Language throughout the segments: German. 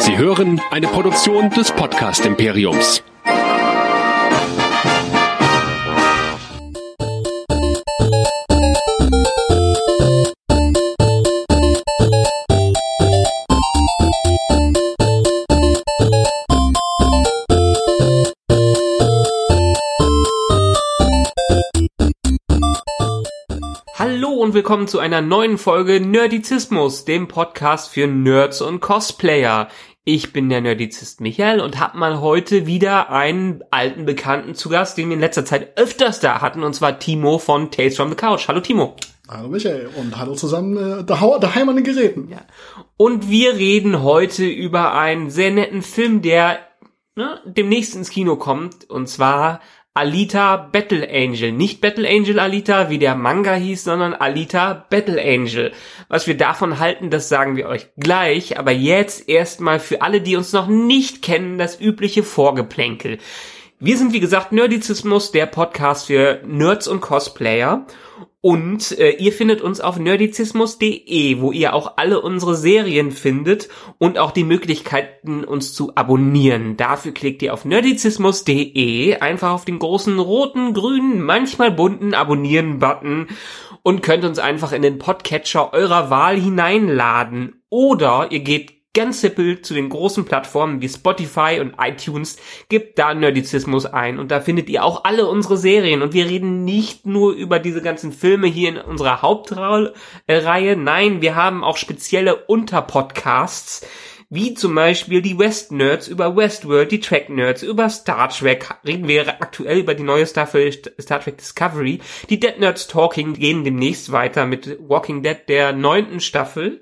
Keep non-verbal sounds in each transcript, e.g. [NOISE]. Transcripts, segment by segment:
Sie hören eine Produktion des Podcast Imperiums. Hallo und willkommen zu einer neuen Folge Nerdizismus, dem Podcast für Nerds und Cosplayer. Ich bin der Nerdizist Michael und hab mal heute wieder einen alten Bekannten zu Gast, den wir in letzter Zeit öfters da hatten, und zwar Timo von Tales from the Couch. Hallo Timo. Hallo Michael und hallo zusammen äh, daheim an den Geräten. Ja. Und wir reden heute über einen sehr netten Film, der ne, demnächst ins Kino kommt, und zwar Alita Battle Angel. Nicht Battle Angel Alita, wie der Manga hieß, sondern Alita Battle Angel. Was wir davon halten, das sagen wir euch gleich. Aber jetzt erstmal für alle, die uns noch nicht kennen, das übliche Vorgeplänkel. Wir sind, wie gesagt, Nerdizismus, der Podcast für Nerds und Cosplayer. Und äh, ihr findet uns auf nerdizismus.de, wo ihr auch alle unsere Serien findet und auch die Möglichkeiten, uns zu abonnieren. Dafür klickt ihr auf nerdizismus.de, einfach auf den großen roten, grünen, manchmal bunten Abonnieren-Button und könnt uns einfach in den Podcatcher eurer Wahl hineinladen. Oder ihr geht ganz simpel zu den großen Plattformen wie Spotify und iTunes, gebt da Nerdizismus ein. Und da findet ihr auch alle unsere Serien. Und wir reden nicht nur über diese ganzen Filme hier in unserer Hauptreihe, nein, wir haben auch spezielle Unterpodcasts, wie zum Beispiel die West Nerds über Westworld, die Track Nerds über Star Trek, reden wir aktuell über die neue Staffel Star Trek Discovery. Die Dead Nerds Talking gehen demnächst weiter mit Walking Dead der neunten Staffel.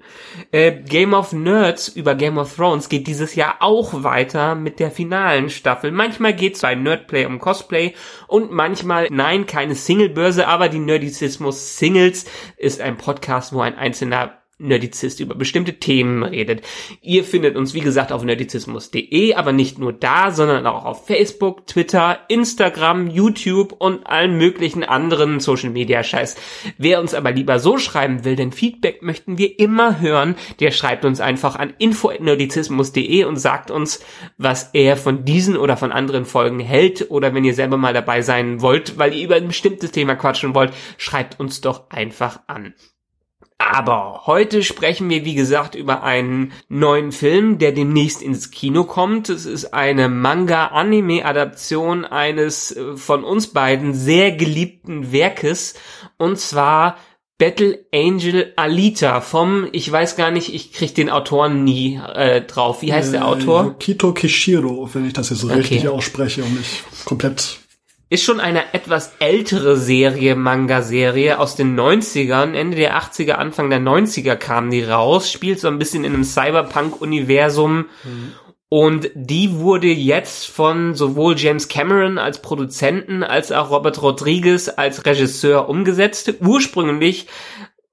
Äh, Game of Nerds über Game of Thrones geht dieses Jahr auch weiter mit der finalen Staffel. Manchmal geht's bei Nerdplay um Cosplay und manchmal, nein, keine Singlebörse, aber die Nerdizismus Singles ist ein Podcast, wo ein einzelner Nerdizist über bestimmte Themen redet. Ihr findet uns, wie gesagt, auf nerdizismus.de, aber nicht nur da, sondern auch auf Facebook, Twitter, Instagram, YouTube und allen möglichen anderen Social Media Scheiß. Wer uns aber lieber so schreiben will, denn Feedback möchten wir immer hören, der schreibt uns einfach an info.nerdizismus.de und sagt uns, was er von diesen oder von anderen Folgen hält oder wenn ihr selber mal dabei sein wollt, weil ihr über ein bestimmtes Thema quatschen wollt, schreibt uns doch einfach an. Aber heute sprechen wir, wie gesagt, über einen neuen Film, der demnächst ins Kino kommt. Es ist eine Manga-Anime-Adaption eines äh, von uns beiden sehr geliebten Werkes. Und zwar Battle Angel Alita vom, ich weiß gar nicht, ich krieg den Autoren nie äh, drauf. Wie heißt äh, der Autor? Kito Kishiro, wenn ich das jetzt so okay. richtig ausspreche und nicht komplett ist schon eine etwas ältere Serie, Manga-Serie aus den 90ern, Ende der 80er, Anfang der 90er kam die raus, spielt so ein bisschen in einem Cyberpunk-Universum mhm. und die wurde jetzt von sowohl James Cameron als Produzenten als auch Robert Rodriguez als Regisseur umgesetzt. Ursprünglich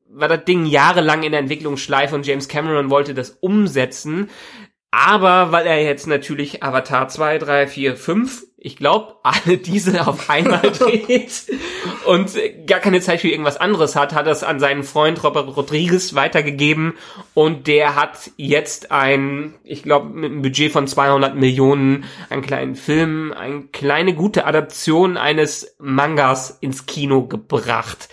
war das Ding jahrelang in der Entwicklungsschleife und James Cameron wollte das umsetzen. Aber weil er jetzt natürlich Avatar 2, 3, 4, 5 ich glaube, alle diese auf [LAUGHS] einmal dreht und gar keine Zeit für irgendwas anderes hat, hat es an seinen Freund Robert Rodriguez weitergegeben und der hat jetzt ein, ich glaube, mit einem Budget von 200 Millionen einen kleinen Film, eine kleine gute Adaption eines Mangas ins Kino gebracht.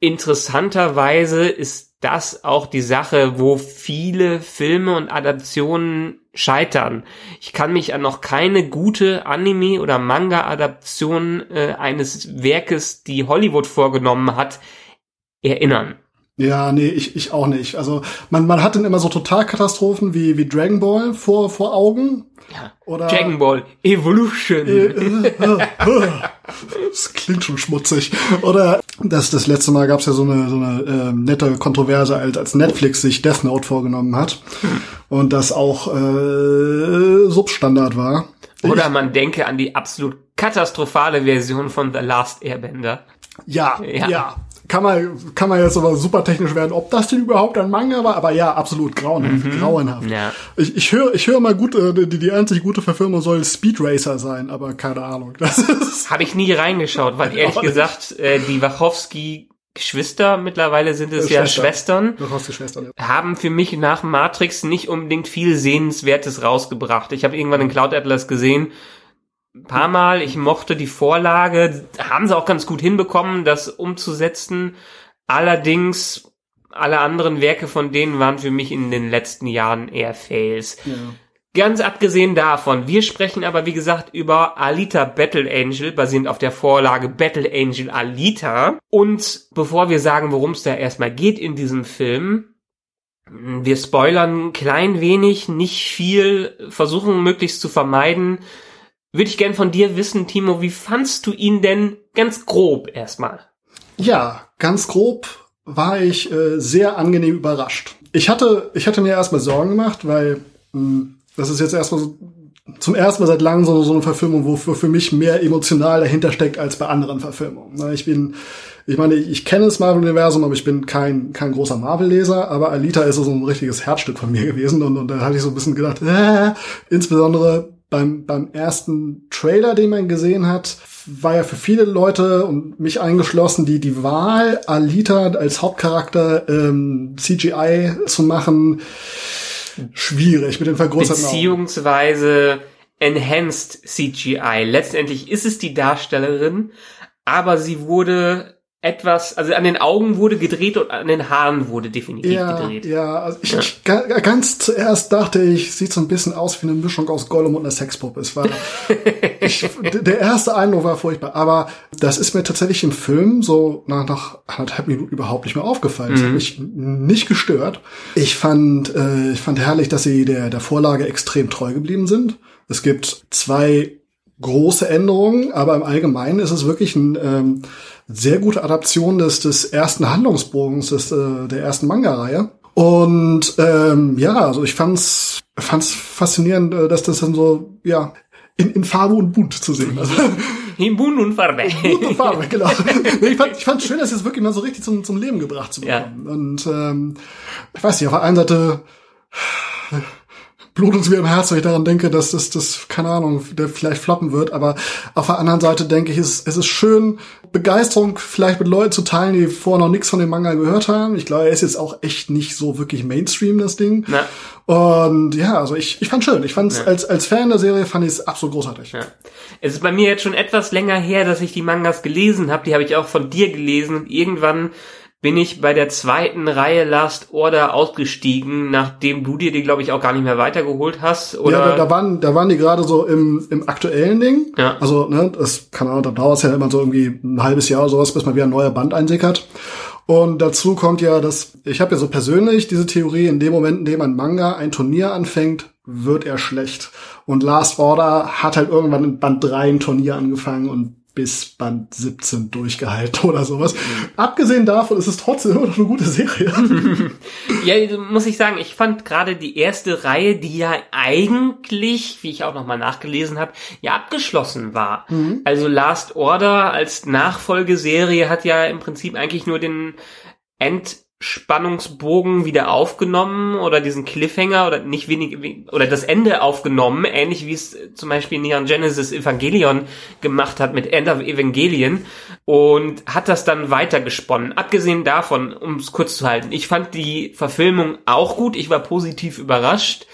Interessanterweise ist das auch die Sache, wo viele Filme und Adaptionen scheitern. Ich kann mich an noch keine gute Anime- oder Manga-Adaption äh, eines Werkes, die Hollywood vorgenommen hat, erinnern. Ja, nee, ich, ich auch nicht. Also man, man hat dann immer so Totalkatastrophen wie, wie Dragon Ball vor, vor Augen. Ja. Oder Dragon Ball Evolution. Äh, äh, äh, das klingt schon schmutzig. Oder das, das letzte Mal gab es ja so eine, so eine äh, nette Kontroverse, als, als Netflix sich Death Note vorgenommen hat. Und das auch äh, Substandard war. Oder man denke an die absolut katastrophale Version von The Last Airbender. Ja, ja, ja kann man, kann man jetzt aber super technisch werden, ob das denn überhaupt ein Manga war, aber ja, absolut grauenhaft. Mhm. grauenhaft. Ja. Ich, ich höre ich hör mal gut, äh, die, die einzig gute Verfilmung soll Speed Racer sein, aber keine Ahnung. [LAUGHS] Das Habe ich nie reingeschaut, weil ehrlich gesagt, äh, die Wachowski Geschwister, mittlerweile sind es Äh, ja Schwester. Schwestern, Schwestern. Ja. haben für mich nach Matrix nicht unbedingt viel Sehenswertes rausgebracht. Ich habe irgendwann den Cloud Atlas gesehen, ein paar Mal, ich mochte die Vorlage, haben sie auch ganz gut hinbekommen, das umzusetzen. Allerdings, alle anderen Werke von denen waren für mich in den letzten Jahren eher Fails. Ja. Ganz abgesehen davon, wir sprechen aber wie gesagt über Alita Battle Angel, basierend auf der Vorlage Battle Angel Alita. Und bevor wir sagen, worum es da erstmal geht in diesem Film, wir spoilern ein klein wenig, nicht viel, versuchen möglichst zu vermeiden. Würde ich gern von dir wissen, Timo, wie fandst du ihn denn ganz grob erstmal? Ja, ganz grob war ich äh, sehr angenehm überrascht. Ich hatte, ich hatte mir erstmal Sorgen gemacht, weil mh, das ist jetzt erstmal so, zum ersten Mal seit langem so, so eine Verfilmung, wo für, für mich mehr emotional dahinter steckt als bei anderen Verfilmungen. Na, Ich bin, ich meine, ich kenne das Marvel-Universum, aber ich bin kein, kein großer Marvel-Leser, aber Alita ist so ein richtiges Herzstück von mir gewesen und, und da hatte ich so ein bisschen gedacht, äh, insbesondere beim, beim ersten Trailer, den man gesehen hat, war ja für viele Leute und mich eingeschlossen, die die Wahl, Alita als Hauptcharakter ähm, CGI zu machen, schwierig mit den vergrößerten. Beziehungsweise Enhanced CGI. Letztendlich ist es die Darstellerin, aber sie wurde etwas, also an den Augen wurde gedreht und an den Haaren wurde definitiv Ja, gedreht. ja, also ich, ich ga- ganz zuerst dachte ich, sieht so ein bisschen aus wie eine Mischung aus Gollum und einer Sexpuppe. Es war, [LAUGHS] ich, der erste Eindruck war furchtbar, aber das ist mir tatsächlich im Film so nach, nach anderthalb Minuten überhaupt nicht mehr aufgefallen. Das hat mich n- nicht gestört. Ich fand, äh, ich fand herrlich, dass sie der, der Vorlage extrem treu geblieben sind. Es gibt zwei große Änderungen, aber im Allgemeinen ist es wirklich ein ähm, sehr gute Adaption des, des ersten Handlungsbogens des, äh, der ersten Manga-Reihe. Und ähm, ja, also ich fand's, fand's faszinierend, äh, dass das dann so, ja, in, in Farbe und bunt zu sehen. Also, [LAUGHS] Himbun und Farbe. bunt und Farbe, genau. [LAUGHS] Ich fand ich fand's schön, das jetzt wirklich mal so richtig zum, zum Leben gebracht zu Ja. bekommen. Und ähm, ich weiß nicht, auf der einen Seite blutet uns wieder im Herz, wenn ich daran denke, dass das, das, keine Ahnung, der vielleicht floppen wird. Aber auf der anderen Seite denke ich, es, es ist schön, Begeisterung vielleicht mit Leuten zu teilen, die vorher noch nichts von dem Manga gehört haben. Ich glaube, er ist jetzt auch echt nicht so wirklich Mainstream, das Ding. Na. Und ja, also ich, ich fand schön. Ich fand es als, als Fan der Serie fand ich es absolut großartig. Ja. Es ist bei mir jetzt schon etwas länger her, dass ich die Mangas gelesen habe. Die habe ich auch von dir gelesen. Und irgendwann bin ich bei der zweiten Reihe Last Order ausgestiegen, nachdem du dir die, glaube ich, auch gar nicht mehr weitergeholt hast. Oder Ja, da, da waren, da waren die gerade so im, im aktuellen Ding. Ja. Also, ne, das kann auch, da dauert es ja immer so irgendwie ein halbes Jahr oder sowas, bis mal wieder ein neuer Band einsickert. Und dazu kommt ja, dass ich habe ja so persönlich diese Theorie, in dem Moment, in dem ein Manga ein Turnier anfängt, wird er schlecht. Und Last Order hat halt irgendwann in Band 3 ein Turnier angefangen und bis Band 17 durchgehalten oder sowas. Abgesehen davon ist es trotzdem immer noch eine gute Serie. [LAUGHS] Ja, muss ich sagen, ich fand gerade die erste Reihe, die ja eigentlich, wie ich auch nochmal nachgelesen habe, ja abgeschlossen war. Also Last Order als Nachfolgeserie hat ja im Prinzip eigentlich nur den Endspannungsbogen wieder aufgenommen oder diesen Cliffhanger oder nicht wenig oder das Ende aufgenommen, ähnlich wie es zum Beispiel Neon Genesis Evangelion gemacht hat mit End of Evangelion und hat das dann weitergesponnen. Abgesehen davon, um es kurz zu halten, ich fand die Verfilmung auch gut, ich war positiv überrascht.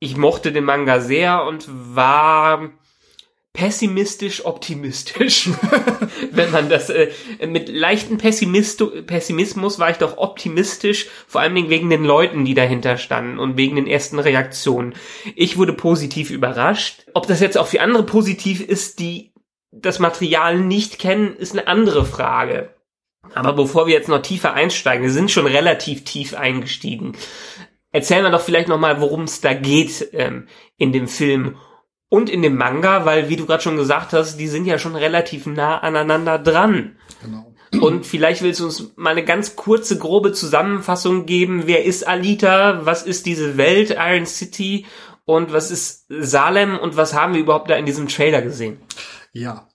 Ich mochte den Manga sehr und war pessimistisch optimistisch. [LAUGHS] Wenn man das äh, mit leichten Pessimisto Pessimismus war ich doch optimistisch, vor allen Dingen wegen den Leuten, die dahinter standen und wegen den ersten Reaktionen. Ich wurde positiv überrascht. Ob das jetzt auch für andere positiv ist, die das Material nicht kennen, ist eine andere Frage. Aber bevor wir jetzt noch tiefer einsteigen, wir sind schon relativ tief eingestiegen. Erzählen wir doch vielleicht noch mal, worum es da geht ähm, in dem Film und in dem Manga, weil wie du gerade schon gesagt hast, die sind ja schon relativ nah aneinander dran. genau. Und vielleicht willst du uns mal eine ganz kurze, grobe Zusammenfassung geben. Wer ist Alita? Was ist diese Welt, Iron City? Und was ist Salem? Und was haben wir überhaupt da in diesem Trailer gesehen? Ja,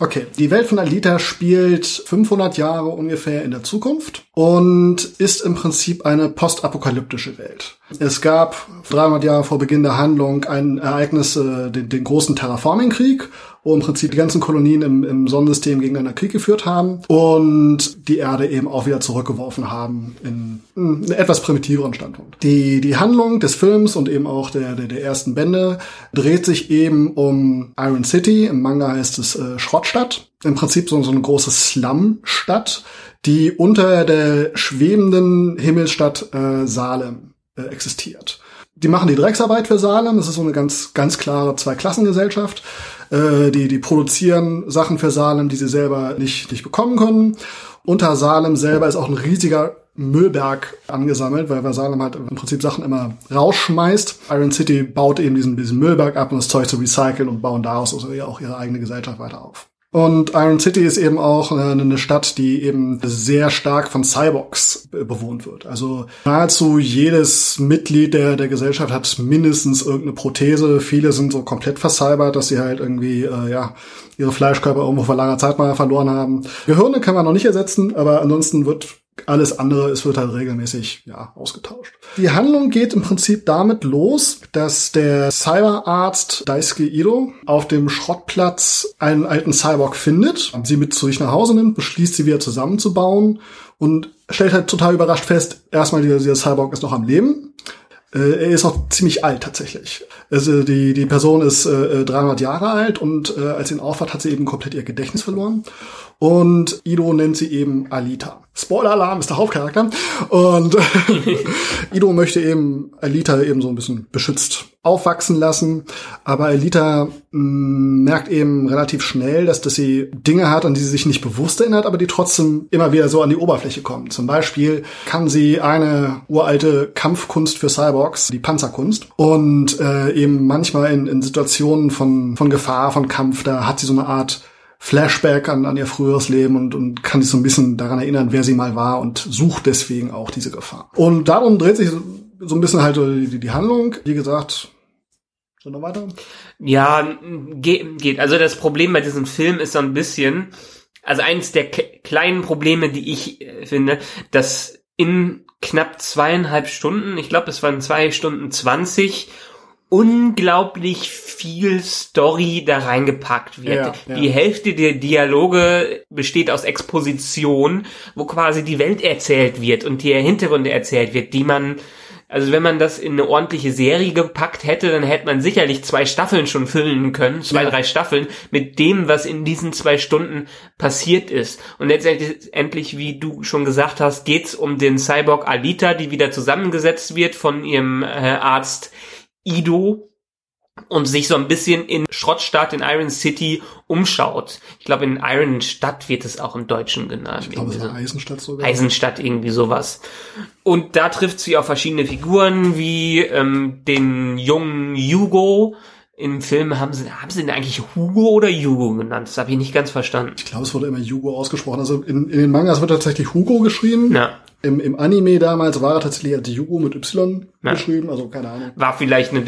okay. Die Welt von Alita spielt 500 Jahre ungefähr in der Zukunft und ist im Prinzip eine postapokalyptische Welt. Es gab 300 Jahre vor Beginn der Handlung ein Ereignis, äh, den, den großen Terraforming-Krieg wo im Prinzip die ganzen Kolonien im, im Sonnensystem gegeneinander Krieg geführt haben und die Erde eben auch wieder zurückgeworfen haben in einen etwas primitiveren Standpunkt. Die, die Handlung des Films und eben auch der, der, der ersten Bände dreht sich eben um Iron City. Im Manga heißt es äh, Schrottstadt. Im Prinzip so, so eine große Slum-Stadt, die unter der schwebenden Himmelsstadt äh, Salem äh, existiert. Die machen die Drecksarbeit für Salem. Das ist so eine ganz, ganz klare Zweiklassengesellschaft. Äh, die, die produzieren Sachen für Salem, die sie selber nicht, nicht bekommen können. Unter Salem selber ist auch ein riesiger Müllberg angesammelt, weil, Salem halt im Prinzip Sachen immer rausschmeißt. Iron City baut eben diesen, diesen Müllberg ab, um das Zeug zu recyceln und bauen daraus also auch ihre eigene Gesellschaft weiter auf. Und Iron City ist eben auch eine Stadt, die eben sehr stark von Cyborgs bewohnt wird. Also nahezu jedes Mitglied der, der Gesellschaft hat mindestens irgendeine Prothese. Viele sind so komplett vercybert, dass sie halt irgendwie, äh, ja, ihre Fleischkörper irgendwo vor langer Zeit mal verloren haben. Gehirne kann man noch nicht ersetzen, aber ansonsten wird alles andere, es wird halt regelmäßig ja, ausgetauscht. Die Handlung geht im Prinzip damit los, dass der Cyberarzt Daisuke Ido auf dem Schrottplatz einen alten Cyborg findet, sie mit zu sich nach Hause nimmt, beschließt sie wieder zusammenzubauen und stellt halt total überrascht fest, erstmal dieser, dieser Cyborg ist noch am Leben. Äh, er ist auch ziemlich alt tatsächlich. Also die, die Person ist äh, 300 Jahre alt und äh, als sie ihn aufwacht, hat sie eben komplett ihr Gedächtnis verloren. Und Ido nennt sie eben Alita. Spoiler-Alarm ist der Hauptcharakter. Und [LAUGHS] Ido möchte eben Alita eben so ein bisschen beschützt aufwachsen lassen. Aber Alita mh, mm, merkt eben relativ schnell, dass, dass sie Dinge hat, an die sie sich nicht bewusst erinnert, aber die trotzdem immer wieder so an die Oberfläche kommen. Zum Beispiel kann sie eine uralte Kampfkunst für Cyborgs, die Panzerkunst. Und äh, eben manchmal in, in Situationen von, von Gefahr, von Kampf, da hat sie so eine Art Flashback an, an ihr früheres Leben und, und kann sich so ein bisschen daran erinnern, wer sie mal war und sucht deswegen auch diese Gefahr. Und darum dreht sich so, ein bisschen halt die, die Handlung. Wie gesagt, so noch weiter? Ja, geht, geht. Also das Problem bei diesem Film ist so ein bisschen, also eins der kleinen Probleme, die ich äh, finde, dass in knapp zweieinhalb Stunden, ich glaube, es waren zwei Stunden zwanzig unglaublich viel Story da reingepackt wird. Ja, ja. Die Hälfte der Dialoge besteht aus Exposition, wo quasi die Welt erzählt wird und die Hintergründe erzählt wird, die man also wenn man das in eine ordentliche Serie gepackt hätte, dann hätte man sicherlich zwei Staffeln schon füllen können, zwei, ja. drei Staffeln, mit dem, was in diesen zwei Stunden passiert ist. Und letztendlich, wie du schon gesagt hast, geht's um den Cyborg Alita, die wieder zusammengesetzt wird von ihrem äh, Arzt Ido und sich so ein bisschen in Schrottstadt in Iron City umschaut. Ich glaube, in Iron Stadt wird es auch im Deutschen genannt. Ich glaube, es war Eisenstadt sogar. Eisenstadt, irgendwie sowas. Und da trifft sie auf verschiedene Figuren, wie ähm, den jungen Hugo. Im Film haben sie, haben sie ihn eigentlich Hugo oder Hugo genannt? Das habe ich nicht ganz verstanden. Ich glaube, es wurde immer Hugo ausgesprochen. Also in, in den Mangas wird tatsächlich Hugo geschrieben. Ja. Im, Im Anime damals war er tatsächlich als Yugo mit Y ja. geschrieben, also keine Ahnung. War vielleicht eine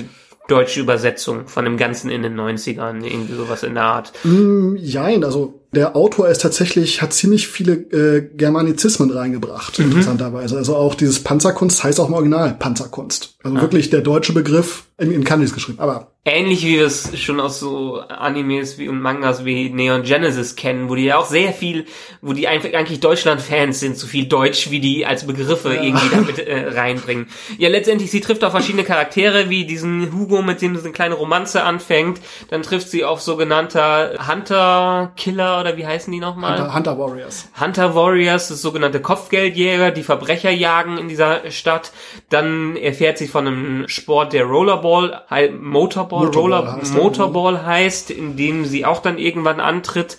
deutsche Übersetzung von dem Ganzen in den 90ern, irgendwie sowas in der Art. Mm, jein, also der Autor ist tatsächlich, hat ziemlich viele äh, Germanizismen reingebracht, mhm. interessanterweise. Also auch dieses Panzerkunst heißt auch im Original Panzerkunst. Also ah. wirklich der deutsche Begriff in, in Kanjis geschrieben. Aber Ähnlich wie wir es schon aus so Animes wie und Mangas wie Neon Genesis kennen, wo die ja auch sehr viel, wo die einfach eigentlich Deutschland-Fans sind, so viel Deutsch, wie die als Begriffe ja. irgendwie damit äh, reinbringen. Ja, letztendlich, sie trifft auf verschiedene Charaktere, wie diesen Hugo, mit dem sie eine kleine Romanze anfängt. Dann trifft sie auf sogenannter Hunter-Killer oder wie heißen die nochmal? Hunter, Hunter Warriors. Hunter Warriors, das sogenannte Kopfgeldjäger, die Verbrecher jagen in dieser Stadt. Dann erfährt sie von einem Sport, der Rollerball, Motorball Motorball, Roller heißt Motorball heißt, in dem sie auch dann irgendwann antritt.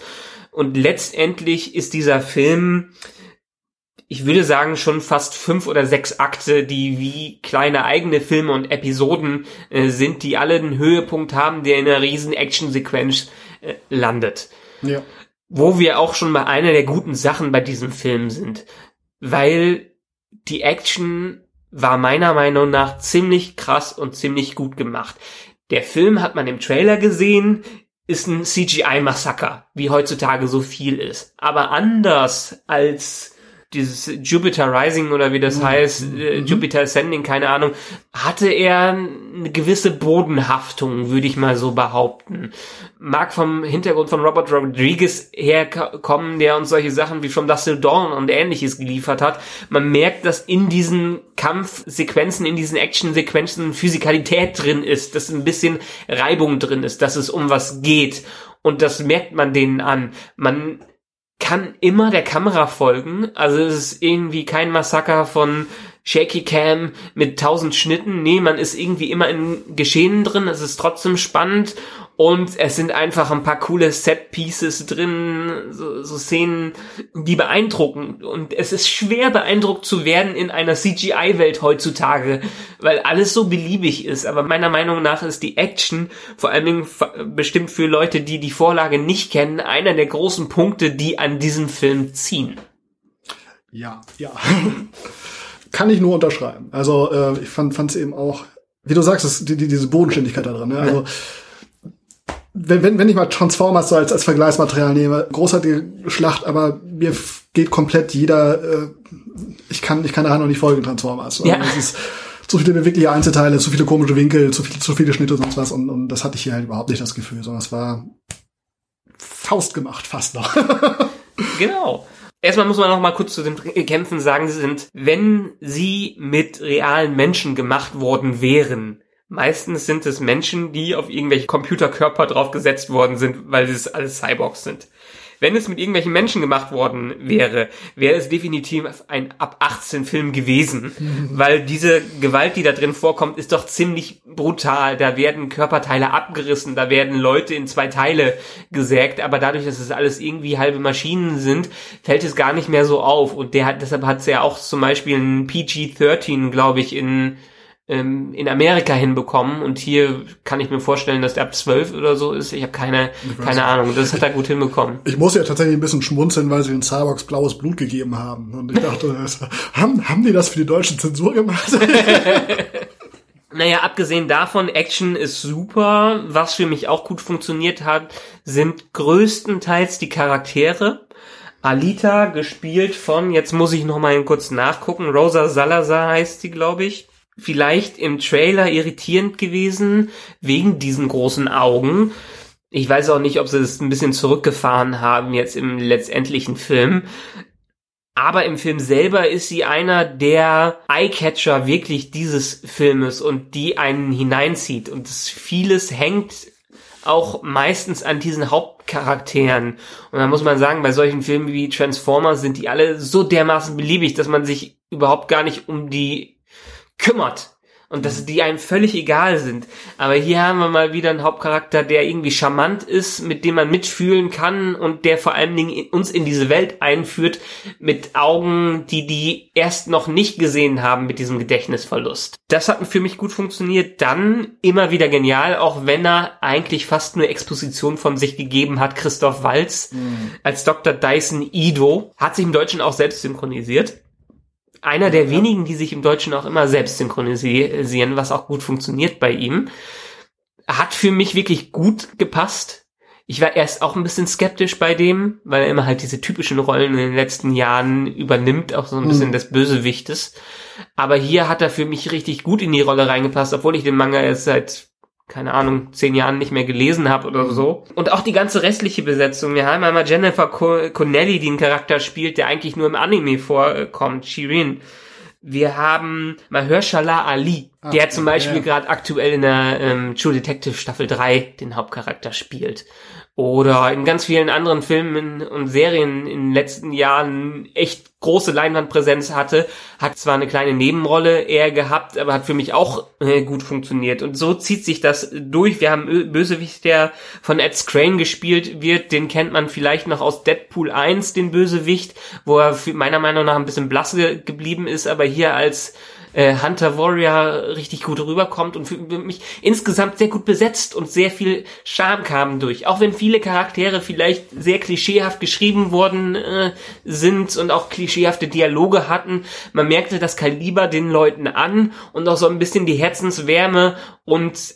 Und letztendlich ist dieser Film, ich würde sagen, schon fast fünf oder sechs Akte, die wie kleine eigene Filme und Episoden äh, sind, die alle einen Höhepunkt haben, der in einer riesen Action-Sequenz äh, landet. Ja. Wo wir auch schon mal einer der guten Sachen bei diesem Film sind. Weil die Action war meiner Meinung nach ziemlich krass und ziemlich gut gemacht. Der Film hat man im Trailer gesehen, ist ein CGI-Massaker, wie heutzutage so viel ist. Aber anders als dieses Jupiter Rising oder wie das Mhm. heißt, äh, Jupiter Ascending, keine Ahnung, hatte er eine gewisse Bodenhaftung, würde ich mal so behaupten. Mag vom Hintergrund von Robert Rodriguez herkommen, der uns solche Sachen wie From Dust Till Dawn und ähnliches geliefert hat. Man merkt, dass in diesen Kampfsequenzen, in diesen Actionsequenzen Physikalität drin ist, dass ein bisschen Reibung drin ist, dass es um was geht. Und das merkt man denen an. Man kann immer der Kamera folgen. Also es ist irgendwie kein Massaker von Shaky Cam mit tausend Schnitten. Nee, man ist irgendwie immer in Geschehen drin. Es ist trotzdem spannend. Und es sind einfach ein paar coole Set-Pieces drin, so, so Szenen, die beeindrucken. Und es ist schwer beeindruckt zu werden in einer CGI-Welt heutzutage, weil alles so beliebig ist. Aber meiner Meinung nach ist die Action, vor allen Dingen bestimmt für Leute, die die Vorlage nicht kennen, einer der großen Punkte, die an diesem Film ziehen. Ja, ja. [LAUGHS] Kann ich nur unterschreiben. Also äh, ich fand es eben auch, wie du sagst, es, die, die, diese Bodenständigkeit da drin. Ne? Also [LAUGHS] wenn, wenn, wenn ich mal Transformers so als, als Vergleichsmaterial nehme, großartige Schlacht, aber mir geht komplett jeder, äh, ich kann, ich kann daran noch nicht folgen, Transformers. Ja. Es ist zu viele bewegliche Einzelteile, zu viele komische Winkel, zu viele, zu viele Schnitte und sonst was. Und, und das hatte ich hier halt überhaupt nicht das Gefühl, sondern es war Faust gemacht, fast noch. [LAUGHS] Genau. Erstmal muss man noch mal kurz zu den Kämpfen sagen, sie sind, wenn sie mit realen Menschen gemacht worden wären, meistens sind es Menschen, die auf irgendwelche Computerkörper draufgesetzt worden sind, weil es alles Cyborgs sind. Wenn es mit irgendwelchen Menschen gemacht worden wäre, wäre es definitiv ein ab 18 Film gewesen, [LAUGHS] weil diese Gewalt, die da drin vorkommt, ist doch ziemlich brutal. Da werden Körperteile abgerissen, da werden Leute in zwei Teile gesägt, aber dadurch, dass es alles irgendwie halbe Maschinen sind, fällt es gar nicht mehr so auf. Und der hat, deshalb hat es ja auch zum Beispiel ein PG-13, glaube ich, in ähm, in Amerika hinbekommen und hier kann ich mir vorstellen, dass der ab 12 oder so ist. Ich habe keine, keine Ahnung. Das hat er gut hinbekommen. [LAUGHS] Ich muss ja tatsächlich ein bisschen schmunzeln, weil sie den Cyborgs blaues Blut gegeben haben. Und ich dachte, haben, haben die das für die deutsche Zensur gemacht? [LAUGHS] Naja, abgesehen davon, Action ist super. Was für mich auch gut funktioniert hat, sind größtenteils die Charaktere. Alita, gespielt von, jetzt muss ich noch mal kurz nachgucken, Rosa Salazar heißt sie, glaube ich. Vielleicht im Trailer irritierend gewesen, wegen diesen großen Augen. Ich weiß auch nicht, ob sie das ein bisschen zurückgefahren haben jetzt im letztendlichen Film. Aber im Film selber ist sie einer der Eyecatcher wirklich dieses Filmes und die einen hineinzieht. Und vieles hängt auch meistens an diesen Hauptcharakteren. Und da muss man sagen, bei solchen Filmen wie Transformers sind die alle so dermaßen beliebig, dass man sich überhaupt gar nicht um die kümmert. Und dass die einem völlig egal sind. Aber hier haben wir mal wieder einen Hauptcharakter, der irgendwie charmant ist, mit dem man mitfühlen kann und der vor allen Dingen in- uns in diese Welt einführt mit Augen, die die erst noch nicht gesehen haben mit diesem Gedächtnisverlust. Das hat für mich gut funktioniert. Dann immer wieder genial, auch wenn er eigentlich fast nur Exposition von sich gegeben hat. Christoph Walz als Dr. Dyson Ido hat sich im Deutschen auch selbst synchronisiert einer der wenigen, die sich im Deutschen auch immer selbst synchronisieren, was auch gut funktioniert bei ihm. Hat für mich wirklich gut gepasst. Ich war erst auch ein bisschen skeptisch bei dem, weil er immer halt diese typischen Rollen in den letzten Jahren übernimmt, auch so ein bisschen des Bösewichtes. Aber hier hat er für mich richtig gut in die Rolle reingepasst, obwohl ich den Manga jetzt seit keine Ahnung, zehn Jahren nicht mehr gelesen habe oder so. Und auch die ganze restliche Besetzung. Wir haben einmal Jennifer Co- Connelly, die einen Charakter spielt, der eigentlich nur im Anime vorkommt, Shirin. Wir haben Mahershala Ali, der zum Beispiel ja. gerade aktuell in der ähm, True Detective Staffel 3 den Hauptcharakter spielt. Oder in ganz vielen anderen Filmen und Serien in den letzten Jahren echt große Leinwandpräsenz hatte. Hat zwar eine kleine Nebenrolle eher gehabt, aber hat für mich auch äh, gut funktioniert. Und so zieht sich das durch. Wir haben Bösewicht, der von Ed Skrein gespielt wird. Den kennt man vielleicht noch aus Deadpool 1, den Bösewicht, wo er meiner Meinung nach ein bisschen blass ge geblieben ist, aber hier als äh, Hunter Warrior richtig gut rüberkommt und für mich insgesamt sehr gut besetzt und sehr viel Charme kam durch. Auch wenn viele Charaktere vielleicht sehr klischeehaft geschrieben worden äh, sind und auch klischeehafte Dialoge hatten, man merkte das Kaliber den Leuten an und auch so ein bisschen die Herzenswärme und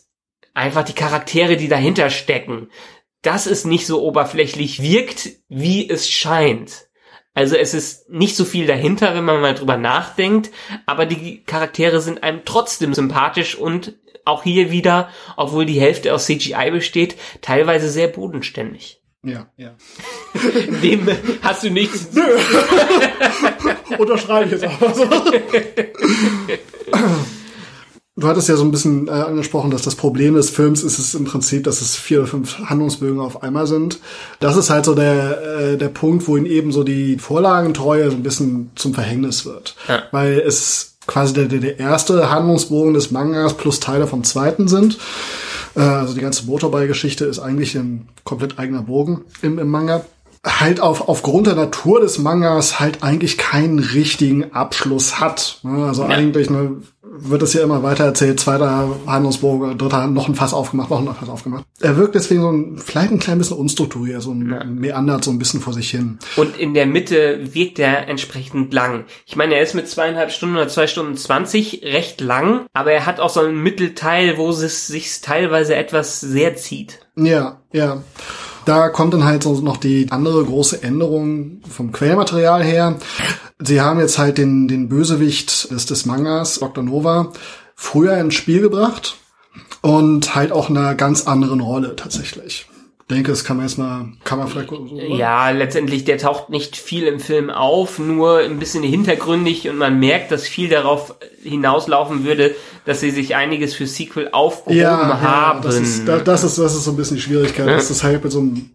einfach die Charaktere, die dahinter stecken. Dass es nicht so oberflächlich wirkt, wie es scheint. Also es ist nicht so viel dahinter, wenn man mal drüber nachdenkt, aber die Charaktere sind einem trotzdem sympathisch und auch hier wieder, obwohl die Hälfte aus CGI besteht, teilweise sehr bodenständig. Ja, ja. [LAUGHS] Dem hast du nichts. Nö. [LAUGHS] Unterschreibe ich jetzt auch. So. [LAUGHS] Du hattest ja so ein bisschen äh, angesprochen, dass das Problem des Films ist es im Prinzip, dass es vier oder fünf Handlungsbögen auf einmal sind. Das ist halt so der, äh, der Punkt, wo ihn eben so die Vorlagentreue so ein bisschen zum Verhängnis wird. Ja. Weil es quasi der, der erste Handlungsbogen des Mangas plus Teile vom zweiten sind. Äh, also die ganze Motorball-Geschichte ist eigentlich ein komplett eigener Bogen im, im Manga halt auf, aufgrund der Natur des Mangas halt eigentlich keinen richtigen Abschluss hat. Ne? Also ja. eigentlich ne, wird es ja immer weiter erzählt, zweiter Handlungsbogen, dritter noch ein Fass aufgemacht, noch ein Fass aufgemacht. Er wirkt deswegen so ein, vielleicht ein klein bisschen unstrukturiert, so ein ja. meandert so ein bisschen vor sich hin. Und in der Mitte wirkt er entsprechend lang. Ich meine, er ist mit zweieinhalb Stunden oder zwei Stunden zwanzig recht lang, aber er hat auch so einen Mittelteil, wo es sich teilweise etwas sehr zieht. Ja, ja. Da kommt dann halt so noch die andere große Änderung vom Quellmaterial her. Sie haben jetzt halt den, den Bösewicht des, des Mangas, Dr. Nova, früher ins Spiel gebracht und halt auch in einer ganz anderen Rolle tatsächlich denke, das kann man jetzt mal, kann man vielleicht. So, ja, letztendlich, der taucht nicht viel im Film auf, nur ein bisschen hintergründig und man merkt, dass viel darauf hinauslaufen würde, dass sie sich einiges für Sequel aufgehoben ja, haben. Ja, das, ist, das, ist, das ist so ein bisschen die Schwierigkeit, ja. dass das halt mit so einem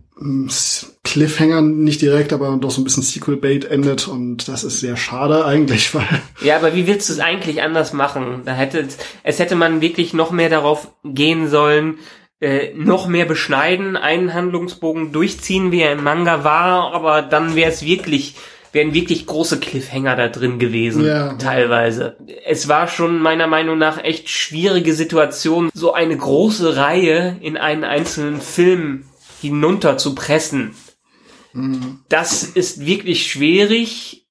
Cliffhanger nicht direkt, aber doch so ein bisschen Sequel-Bait endet und das ist sehr schade eigentlich, [LAUGHS] weil. Ja, aber wie willst du es eigentlich anders machen? Da hätte, es hätte man wirklich noch mehr darauf gehen sollen, äh, noch mehr beschneiden, einen Handlungsbogen durchziehen, wie er im Manga war, aber dann wäre es wirklich, wären wirklich große Cliffhanger da drin gewesen, ja, teilweise. Es war schon meiner Meinung nach echt schwierige Situation, so eine große Reihe in einen einzelnen Film hinunter zu pressen. Mhm. Das ist wirklich schwierig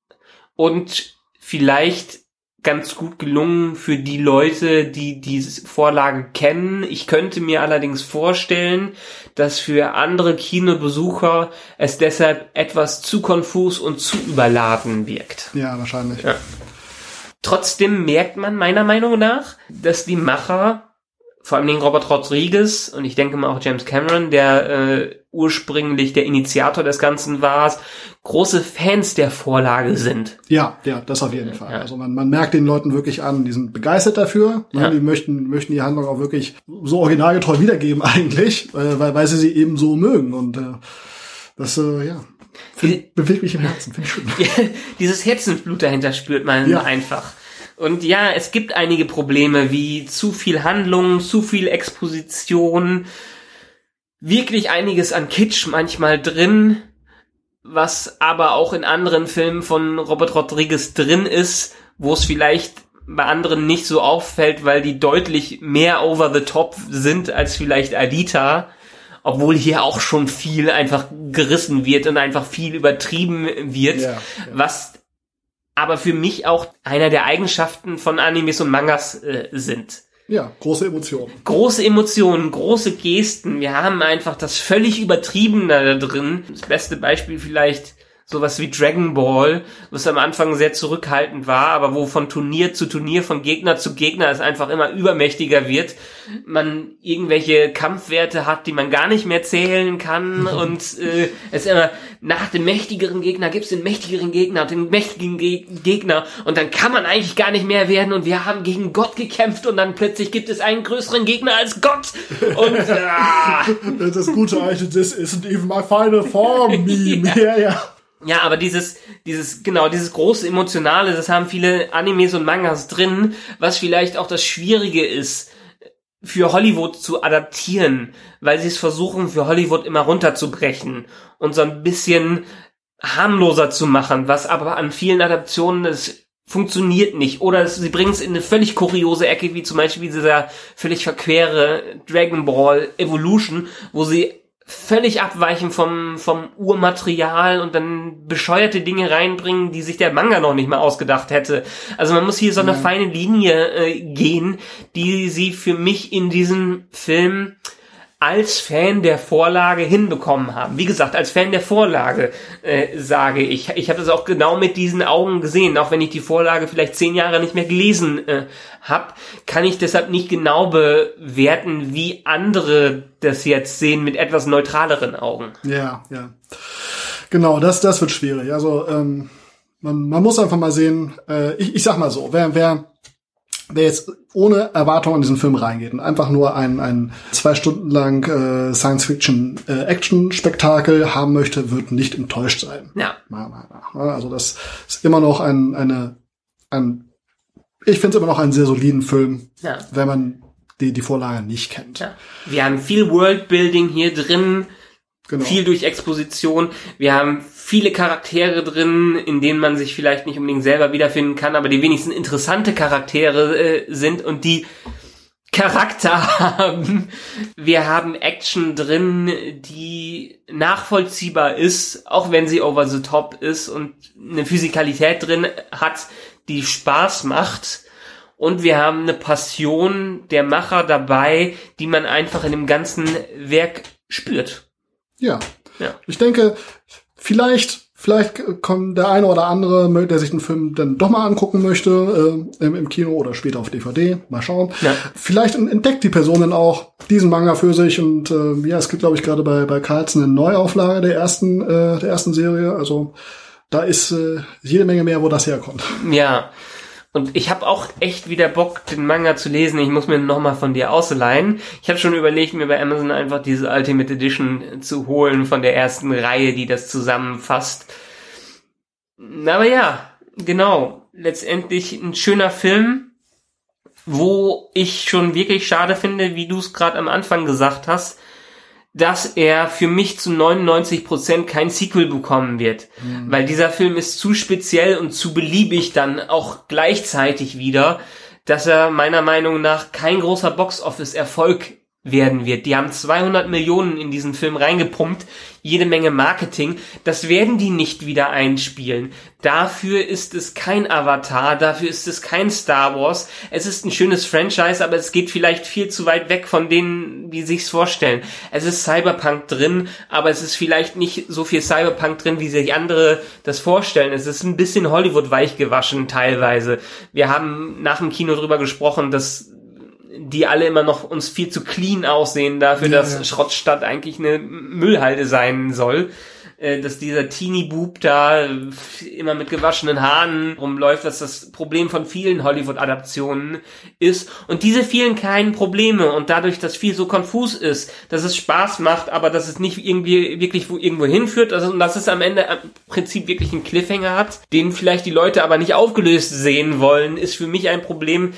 und vielleicht ganz gut gelungen für die Leute, die diese Vorlage kennen. Ich könnte mir allerdings vorstellen, dass für andere Kinobesucher es deshalb etwas zu konfus und zu überladen wirkt. Ja, wahrscheinlich. Ja. Trotzdem merkt man meiner Meinung nach, dass die Macher vor allem Robert Rodriguez und ich denke mal auch James Cameron, der äh, ursprünglich der Initiator des Ganzen war, große Fans der Vorlage sind. Ja, ja, das auf jeden Fall. Ja. Also man, man merkt den Leuten wirklich an, die sind begeistert dafür. Ne? Ja. Die möchten, möchten die Handlung auch wirklich so originalgetreu wiedergeben [LAUGHS] eigentlich, äh, weil, weil sie sie eben so mögen. Und äh, das, äh, ja, bewegt mich im Herzen, finde ich schön. [LAUGHS] Dieses Herzensblut dahinter spürt man ja. einfach. Und ja, es gibt einige Probleme wie zu viel Handlung, zu viel Exposition, wirklich einiges an Kitsch manchmal drin, was aber auch in anderen Filmen von Robert Rodriguez drin ist, wo es vielleicht bei anderen nicht so auffällt, weil die deutlich mehr over the top sind als vielleicht Alita, obwohl hier auch schon viel einfach gerissen wird und einfach viel übertrieben wird, ja, ja. was aber für mich auch einer der Eigenschaften von Animes und Mangas äh, sind. Ja, große Emotionen. Große Emotionen, große Gesten. Wir haben einfach das völlig Übertriebene da drin. Das beste Beispiel vielleicht sowas wie Dragon Ball, was am Anfang sehr zurückhaltend war, aber wo von Turnier zu Turnier, von Gegner zu Gegner es einfach immer übermächtiger wird. Man irgendwelche Kampfwerte hat, die man gar nicht mehr zählen kann [LAUGHS] und äh, es immer nach dem mächtigeren Gegner gibt's den mächtigeren Gegner und den mächtigen Ge Gegner und dann kann man eigentlich gar nicht mehr werden und wir haben gegen Gott gekämpft und dann plötzlich gibt es einen größeren Gegner als Gott und [LAUGHS] ah. das gute alte This isn't even my final form Meme. [LAUGHS] ja, ja. ja. Ja, aber dieses, dieses, genau, dieses große Emotionale, das haben viele Animes und Mangas drin, was vielleicht auch das Schwierige ist, für Hollywood zu adaptieren, weil sie es versuchen, für Hollywood immer runterzubrechen und so ein bisschen harmloser zu machen, was aber an vielen Adaptionen es funktioniert nicht. Oder sie bringen es in eine völlig kuriose Ecke, wie zum Beispiel dieser völlig verquere Dragon Ball Evolution, wo sie völlig abweichen vom, vom Urmaterial und dann bescheuerte Dinge reinbringen, die sich der Manga noch nicht mal ausgedacht hätte. Also man muss hier so eine ja. feine Linie äh, gehen, die sie für mich in diesem Film als Fan der Vorlage hinbekommen haben. Wie gesagt, als Fan der Vorlage äh, sage ich, ich habe das auch genau mit diesen Augen gesehen, auch wenn ich die Vorlage vielleicht zehn Jahre nicht mehr gelesen äh, habe, kann ich deshalb nicht genau bewerten, wie andere das jetzt sehen mit etwas neutraleren Augen. Ja, ja. Genau, das, das wird schwierig. Also ähm, man, man muss einfach mal sehen, äh, ich, ich sag mal so, wer, wer wer jetzt ohne Erwartung an diesen Film reingeht und einfach nur ein, ein zwei Stunden lang äh, Science-Fiction-Action-Spektakel äh, haben möchte, wird nicht enttäuscht sein. Ja. Also das ist immer noch ein, eine, ein, ich finde es immer noch einen sehr soliden Film, Ja. wenn man die, die Vorlage nicht kennt. Ja. Wir haben viel Worldbuilding hier drin, Genau. viel durch Exposition. Wir haben viele Charaktere drin, in denen man sich vielleicht nicht unbedingt selber wiederfinden kann, aber die wenigsten interessante Charaktere äh, sind und die Charakter [LAUGHS] haben. Wir haben Action drin, die nachvollziehbar ist, auch wenn sie over the top ist und eine Physikalität drin hat, die Spaß macht. Und wir haben eine Passion der Macher dabei, die man einfach in dem ganzen Werk spürt. Ja. Ja. Ich denke, vielleicht, vielleicht kommt der eine oder andere, der sich den Film dann doch mal angucken möchte, äh, im, im Kino oder später auf DVD. Mal schauen. Ja. Vielleicht entdeckt die Person dann auch diesen Manga für sich und äh, ja, es gibt, glaube ich, gerade bei, bei Carlsen eine Neuauflage der ersten, äh, der ersten Serie. Also da ist äh, jede Menge mehr, wo das herkommt. Ja. Und ich habe auch echt wieder Bock, den Manga zu lesen. Ich muss mir nochmal von dir ausleihen. Ich habe schon überlegt, mir bei Amazon einfach diese Ultimate Edition zu holen von der ersten Reihe, die das zusammenfasst. Aber ja, genau. Letztendlich ein schöner Film, wo ich schon wirklich schade finde, wie du es gerade am Anfang gesagt hast, dass er für mich zu 99% kein Sequel bekommen wird. Weil dieser Film ist zu speziell und zu beliebig dann auch gleichzeitig wieder, dass er meiner Meinung nach kein großer Box-Office-Erfolg werden wird. Die haben 200 Millionen in diesen Film reingepumpt, jede Menge Marketing. Das werden die nicht wieder einspielen. Dafür ist es kein Avatar, dafür ist es kein Star Wars. Es ist ein schönes Franchise, aber es geht vielleicht viel zu weit weg von denen, die sich's vorstellen. Es ist Cyberpunk drin, aber es ist vielleicht nicht so viel Cyberpunk drin, wie sich andere das vorstellen. Es ist ein bisschen Hollywood weichgewaschen teilweise. Wir haben nach dem Kino drüber gesprochen, dass die alle immer noch uns viel zu clean aussehen dafür, Ja, dass ja. Schrottstadt eigentlich eine Müllhalde sein soll. Äh, Dass dieser Teenie-Bub da immer mit gewaschenen Haaren rumläuft, dass das Problem von vielen Hollywood-Adaptionen ist. Und diese vielen kleinen Probleme und dadurch, dass viel so konfus ist, dass es Spaß macht, aber dass es nicht irgendwie wirklich wo irgendwo hinführt, also, und dass es am Ende im Prinzip wirklich einen Cliffhanger hat, den vielleicht die Leute aber nicht aufgelöst sehen wollen, ist für mich ein Problem,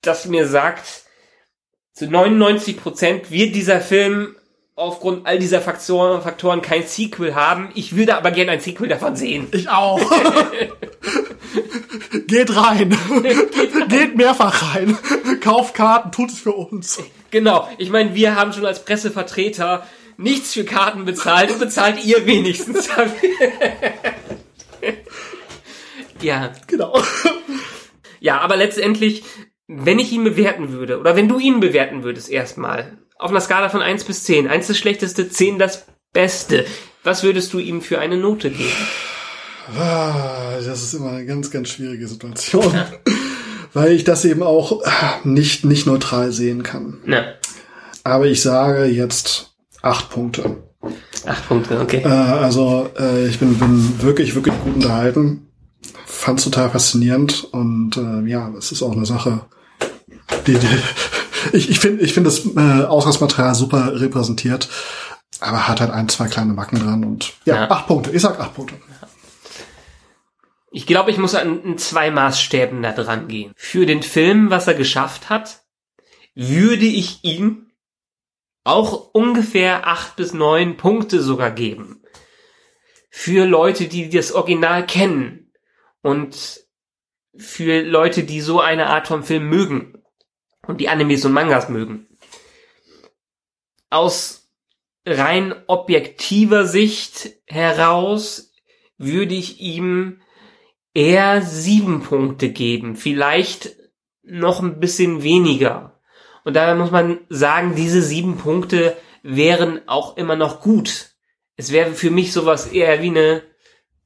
das mir sagt, zu 99 Prozent wird dieser Film aufgrund all dieser Faktoren, Faktoren kein Sequel haben. Ich würde aber gerne ein Sequel davon sehen. Ich auch. [LAUGHS] Geht rein. Geht mehrfach rein. Kauft Karten, tut es für uns. Genau. Ich meine, wir haben schon als Pressevertreter nichts für Karten bezahlt. Bezahlt ihr wenigstens. [LAUGHS] ja. Genau. Ja, aber letztendlich, wenn ich ihn bewerten würde, oder wenn du ihn bewerten würdest erstmal, auf einer Skala von 1 bis 10, 1 das Schlechteste, 10 das Beste, was würdest du ihm für eine Note geben? Ah, Das ist immer eine ganz, ganz schwierige Situation. [LAUGHS] Weil ich das eben auch nicht, nicht neutral sehen kann. Na, Aber ich sage jetzt acht Punkte. acht Punkte, okay. Äh, also äh, ich bin, bin wirklich, wirklich gut unterhalten. Fand's total faszinierend und äh, ja, es ist auch eine Sache, die, die ich, ich finde ich finde das äh, Ausgangsmaterial super repräsentiert, aber hat halt ein, zwei kleine Macken dran und ja, Ja. acht Punkte. Ich sag acht Punkte. Ich glaube, ich muss an zwei Maßstäben da dran gehen. Für den Film, was er geschafft hat, würde ich ihm auch ungefähr acht bis neun Punkte sogar geben. Für Leute, die das Original kennen und für Leute, die so eine Art von Film mögen und die Animes und Mangas mögen. Aus rein objektiver Sicht heraus würde ich ihm eher sieben Punkte geben, vielleicht noch ein bisschen weniger. Und daher muss man sagen, diese sieben Punkte wären auch immer noch gut. Es wäre für mich sowas eher wie eine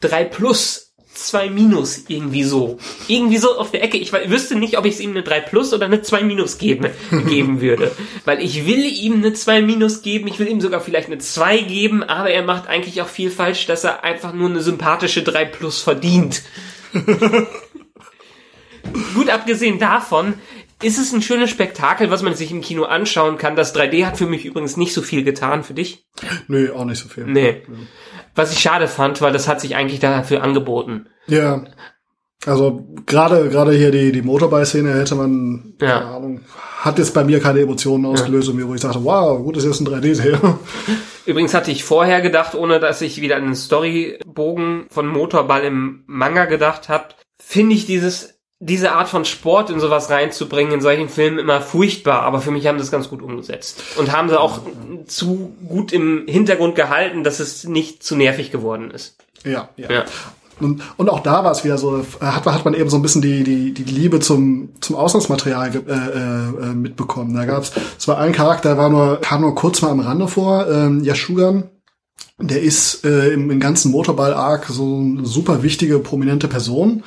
3 plus, 2 minus, irgendwie so. Irgendwie so auf der Ecke. Ich wüsste nicht, ob ich es ihm eine 3 plus oder eine 2 minus geben, [LAUGHS] geben würde. Weil ich will ihm eine 2 minus geben, ich will ihm sogar vielleicht eine 2 geben, aber er macht eigentlich auch viel falsch, dass er einfach nur eine sympathische 3 plus verdient. [LAUGHS] Gut abgesehen davon ist es ein schönes Spektakel, was man sich im Kino anschauen kann. Das 3D hat für mich übrigens nicht so viel getan. Für dich? Nee, auch nicht so viel. Nee. Was ich schade fand, weil das hat sich eigentlich dafür angeboten. Ja. Also gerade gerade hier die die Motorbike-Szene hätte man Ja. keine Ahnung hat jetzt bei mir keine Emotionen ausgelöst, mir, wo ich dachte, wow, gut, das ist jetzt ein 3D-Serie. [LAUGHS] Übrigens hatte ich vorher gedacht, ohne dass ich wieder an den Storybogen von Motorball im Manga gedacht habe, finde ich dieses diese Art von Sport in sowas reinzubringen in solchen Filmen immer furchtbar, aber für mich haben sie das ganz gut umgesetzt und haben sie auch zu gut im Hintergrund gehalten, dass es nicht zu nervig geworden ist. ja, ja. Ja. Und, und auch da war es wieder so, äh, hat, man- hat man eben so ein bisschen die, die, die Liebe zum, zum Auslandsmaterial ge- äh, äh, mitbekommen. Da gab's, es war ein Charakter, war nur, kam nur kurz mal am Rande vor, ähm, Yashugan. Der ist äh, im, im ganzen Motorball-Arc so eine super wichtige, prominente Person.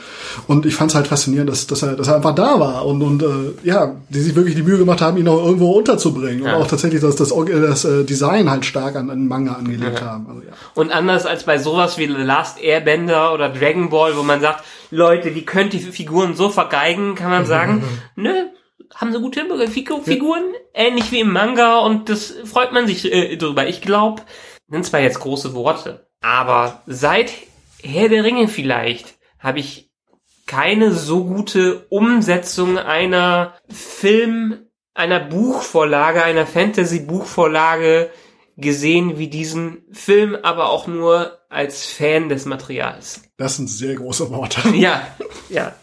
Und ich fand es halt faszinierend, dass, dass, er, dass er einfach da war und, und äh, ja, die sich wirklich die Mühe gemacht haben, ihn auch irgendwo unterzubringen. Ja. Und auch tatsächlich das, das, Org- das äh, Design halt stark an, an Manga angelegt haben. Also, ja. Und anders als bei sowas wie The Last Airbender oder Dragon Ball, wo man sagt, Leute, wie könnt ihr Figuren so vergeigen, kann man sagen, [LAUGHS] nö, haben sie gut hinbekommen. Figu- Figuren, ähnlich wie im Manga und das freut man sich äh, drüber. Ich glaube, sind zwar jetzt große Worte, aber seit Herr der Ringe vielleicht habe ich keine so gute Umsetzung einer Film, einer Buchvorlage, einer Fantasy-Buchvorlage gesehen wie diesen Film, aber auch nur als Fan des Materials. Das sind sehr große Worte. [LAUGHS] Ja, ja.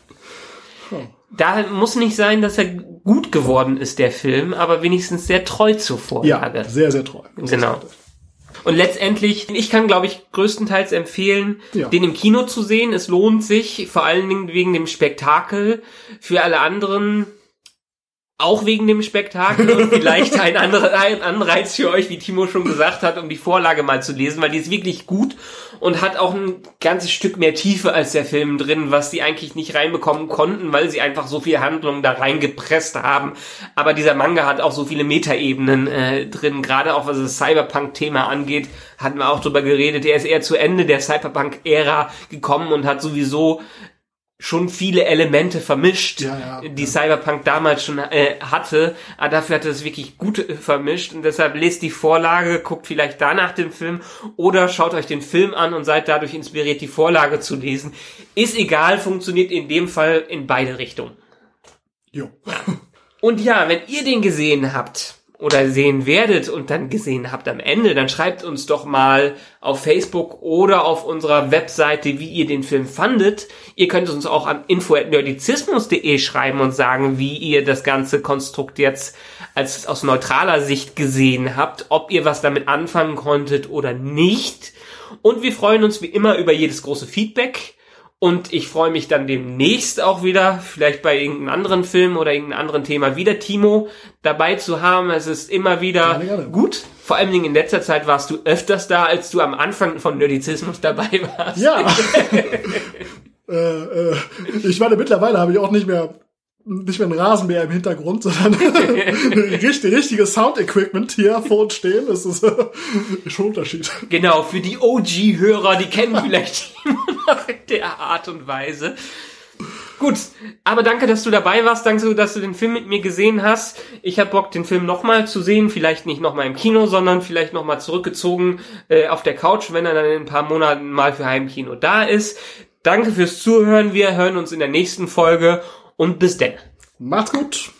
Da muss nicht sein, dass er gut geworden ist, der Film, aber wenigstens sehr treu zur Vorlage. Ja, sehr, sehr treu. Genau. Und letztendlich, ich kann, glaube ich, größtenteils empfehlen, Ja. den im Kino zu sehen. Es lohnt sich, vor allen Dingen wegen dem Spektakel. Für alle anderen auch wegen dem Spektakel und vielleicht ein anderer ein Anreiz für euch, wie Timo schon gesagt hat, um die Vorlage mal zu lesen, weil die ist wirklich gut und hat auch ein ganzes Stück mehr Tiefe als der Film drin, was sie eigentlich nicht reinbekommen konnten, weil sie einfach so viel Handlung da reingepresst haben. Aber dieser Manga hat auch so viele Metaebenen äh, drin, gerade auch was das Cyberpunk-Thema angeht, hatten wir auch drüber geredet. Er ist eher zu Ende der Cyberpunk-Ära gekommen und hat sowieso schon viele Elemente vermischt, Ja, ja, die ja. Cyberpunk damals schon äh, hatte, aber dafür hat er es wirklich gut äh, vermischt und deshalb lest die Vorlage, guckt vielleicht danach den Film oder schaut euch den Film an und seid dadurch inspiriert, die Vorlage zu lesen. Ist egal, funktioniert in dem Fall in beide Richtungen. Jo. Und ja, wenn ihr den gesehen habt oder sehen werdet und dann gesehen habt am Ende, dann schreibt uns doch mal auf Facebook oder auf unserer Webseite, wie ihr den Film fandet. Ihr könnt uns auch an info.nerdizismus.de schreiben und sagen, wie ihr das ganze Konstrukt jetzt als aus neutraler Sicht gesehen habt, ob ihr was damit anfangen konntet oder nicht. Und wir freuen uns wie immer über jedes große Feedback. Und ich freue mich dann demnächst auch wieder, vielleicht bei irgendeinem anderen Film oder irgendeinem anderen Thema, wieder Timo dabei zu haben. Es ist immer wieder Gerne, gerne. gut. Vor allen Dingen in letzter Zeit warst du öfters da, als du am Anfang von Nerdizismus dabei warst. Ja. [LAUGHS] äh, äh, ich meine, mittlerweile habe ich auch nicht mehr nicht mehr ein Rasenmäher im Hintergrund, sondern [LAUGHS] richtig, richtiges Sound-Equipment hier vor uns stehen. Das ist äh, schon Unterschied. Genau, für die OG-Hörer, die kennen vielleicht [LAUGHS] in der Art und Weise. Gut, aber danke, dass du dabei warst. Danke, dass du den Film mit mir gesehen hast. Ich habe Bock, den Film nochmal zu sehen. Vielleicht nicht nochmal im Kino, sondern vielleicht nochmal zurückgezogen äh, auf der Couch, wenn er dann in ein paar Monaten mal für Heimkino da ist. Danke fürs Zuhören. Wir hören uns in der nächsten Folge und bis denn. Macht's gut.